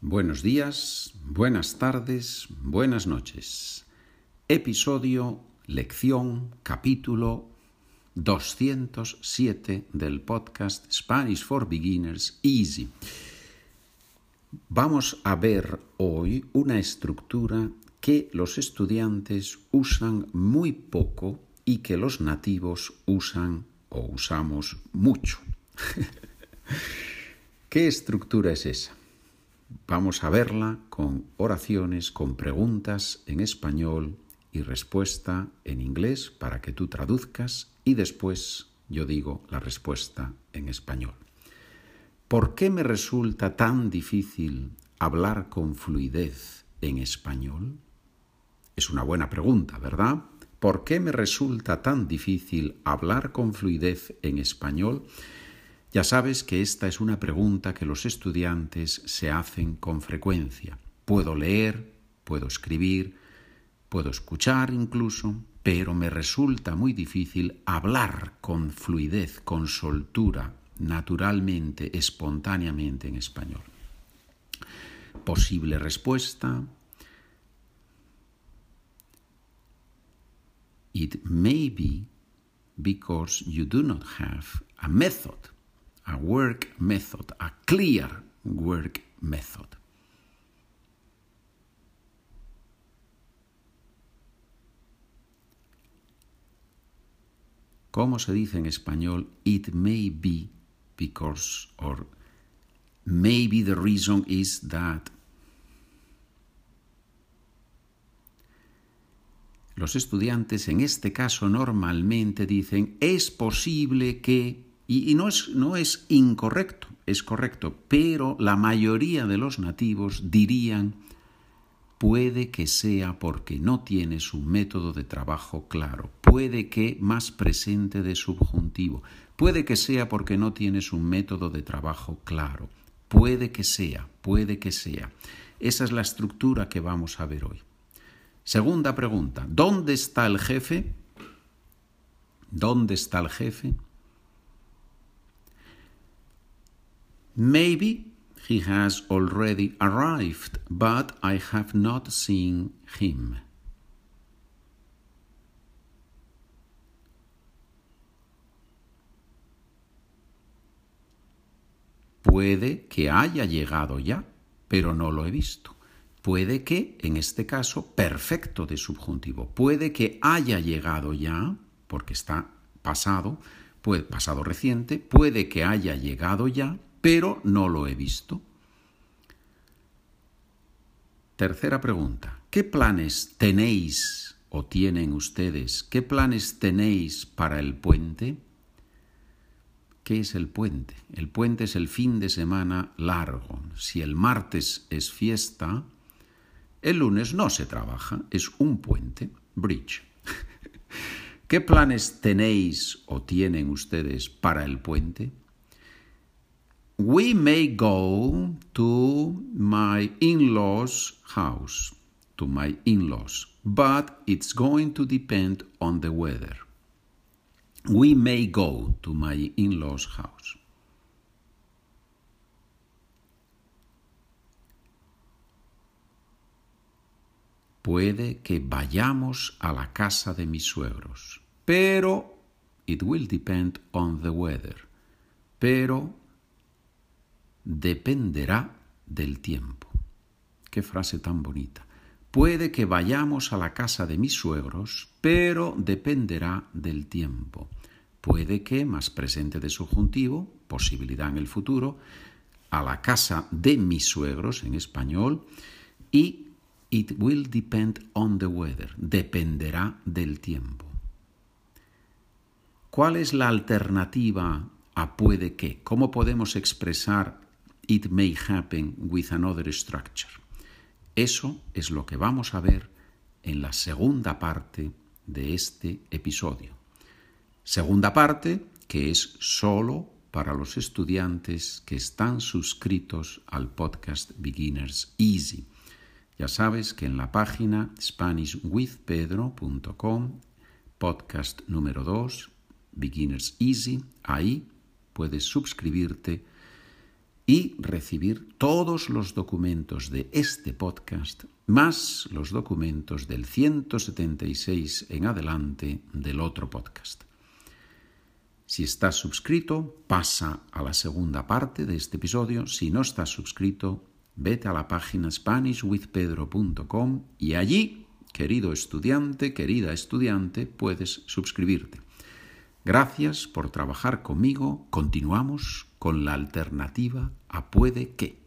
Buenos días, buenas tardes, buenas noches. Episodio, lección, capítulo 207 del podcast Spanish for Beginners Easy. Vamos a ver hoy una estructura que los estudiantes usan muy poco y que los nativos usan o usamos mucho. ¿Qué estructura es esa? Vamos a verla con oraciones, con preguntas en español y respuesta en inglés para que tú traduzcas y después yo digo la respuesta en español. ¿Por qué me resulta tan difícil hablar con fluidez en español? Es una buena pregunta, ¿verdad? ¿Por qué me resulta tan difícil hablar con fluidez en español? Ya sabes que esta es una pregunta que los estudiantes se hacen con frecuencia. Puedo leer, puedo escribir, puedo escuchar incluso, pero me resulta muy difícil hablar con fluidez, con soltura, naturalmente, espontáneamente en español. Posible respuesta. It may be because you do not have a method a work method, a clear work method. ¿Cómo se dice en español? It may be because, or maybe the reason is that. Los estudiantes en este caso normalmente dicen es posible que y, no, es, no es incorrecto, es correcto, pero la mayoría de los nativos dirían puede que sea porque no tienes un método de trabajo claro, puede que más presente de subjuntivo, puede que sea porque no tienes un método de trabajo claro, puede que sea, puede que sea. Esa es la estructura que vamos a ver hoy. Segunda pregunta, ¿dónde está el jefe? ¿Dónde está el jefe? Maybe he has already arrived, but I have not seen him. Puede que haya llegado ya, pero no lo he visto. Puede que, en este caso, perfecto de subjuntivo. Puede que haya llegado ya, porque está pasado, pasado reciente, puede que haya llegado ya, pero no lo he visto. Tercera pregunta. ¿Qué planes tenéis o tienen ustedes? ¿Qué planes tenéis para el puente? ¿Qué es el puente? El puente es el fin de semana largo. Si el martes es fiesta, el lunes no se trabaja, es un puente, bridge. ¿Qué planes tenéis o tienen ustedes para el puente? We may go to my in-laws house, to my in-laws, but it's going to depend on the weather. We may go to my in-laws house. Puede que vayamos a la casa de mis suegros, pero it will depend on the weather. Pero dependerá del tiempo. Qué frase tan bonita. Puede que vayamos a la casa de mis suegros, pero dependerá del tiempo. Puede que, más presente de subjuntivo, posibilidad en el futuro, a la casa de mis suegros en español y it will depend on the weather, dependerá del tiempo. ¿Cuál es la alternativa a puede que? ¿Cómo podemos expresar It may happen with another structure. Eso es lo que vamos a ver en la segunda parte de este episodio. Segunda parte que es solo para los estudiantes que están suscritos al podcast Beginners Easy. Ya sabes que en la página SpanishWithPedro.com, podcast número 2, Beginners Easy, ahí puedes suscribirte y recibir todos los documentos de este podcast, más los documentos del 176 en adelante del otro podcast. Si estás suscrito, pasa a la segunda parte de este episodio. Si no estás suscrito, vete a la página SpanishWithPedro.com y allí, querido estudiante, querida estudiante, puedes suscribirte. Gracias por trabajar conmigo. Continuamos con la alternativa a puede que.